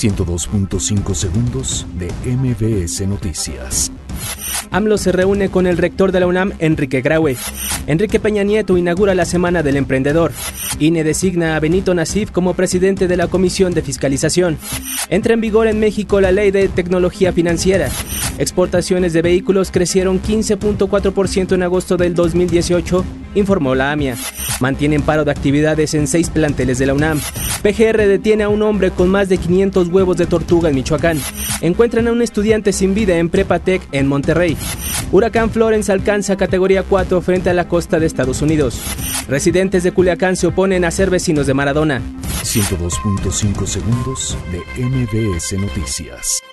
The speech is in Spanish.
102.5 segundos de MBS Noticias. AMLO se reúne con el rector de la UNAM, Enrique Graue. Enrique Peña Nieto inaugura la Semana del Emprendedor. INE designa a Benito Nasif como presidente de la Comisión de Fiscalización. Entra en vigor en México la ley de tecnología financiera. Exportaciones de vehículos crecieron 15.4% en agosto del 2018, informó la AMIA. Mantienen paro de actividades en seis planteles de la UNAM. PGR detiene a un hombre con más de 500 huevos de tortuga en Michoacán. Encuentran a un estudiante sin vida en Prepatec en Monterrey. Huracán Florence alcanza categoría 4 frente a la costa de Estados Unidos. Residentes de Culiacán se oponen a ser vecinos de Maradona. 102.5 segundos de MBS Noticias.